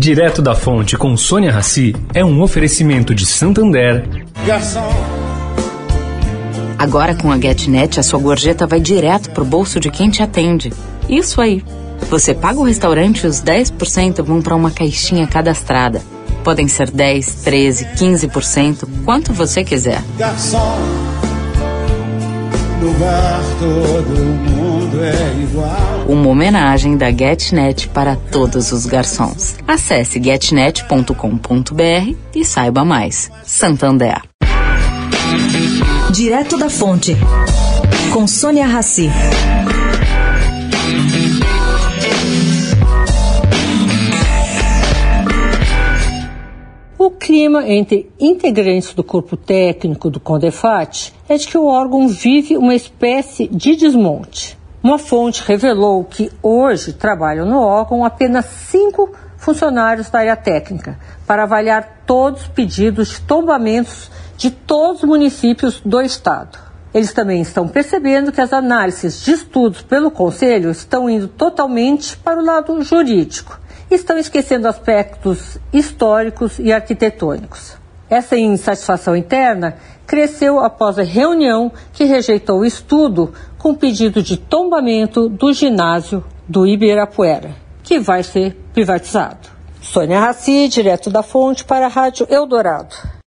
Direto da Fonte com Sônia Rassi é um oferecimento de Santander. Garçom. Agora com a GetNet, a sua gorjeta vai direto pro bolso de quem te atende. Isso aí. Você paga o restaurante e os 10% vão para uma caixinha cadastrada. Podem ser 10, 13, 15%, quanto você quiser. Garçom, no bar todo mundo é igual. Uma homenagem da GetNet para todos os garçons. Acesse getnet.com.br e saiba mais. Santander. Direto da Fonte, com Sônia Rassi. O clima entre integrantes do corpo técnico do Condefat é de que o órgão vive uma espécie de desmonte. Uma fonte revelou que hoje trabalham no órgão apenas cinco funcionários da área técnica para avaliar todos os pedidos de tombamentos de todos os municípios do estado. Eles também estão percebendo que as análises de estudos pelo Conselho estão indo totalmente para o lado jurídico estão esquecendo aspectos históricos e arquitetônicos. Essa insatisfação interna cresceu após a reunião que rejeitou o estudo com pedido de tombamento do ginásio do Ibirapuera, que vai ser privatizado. Sônia Raci, direto da fonte para a Rádio Eldorado.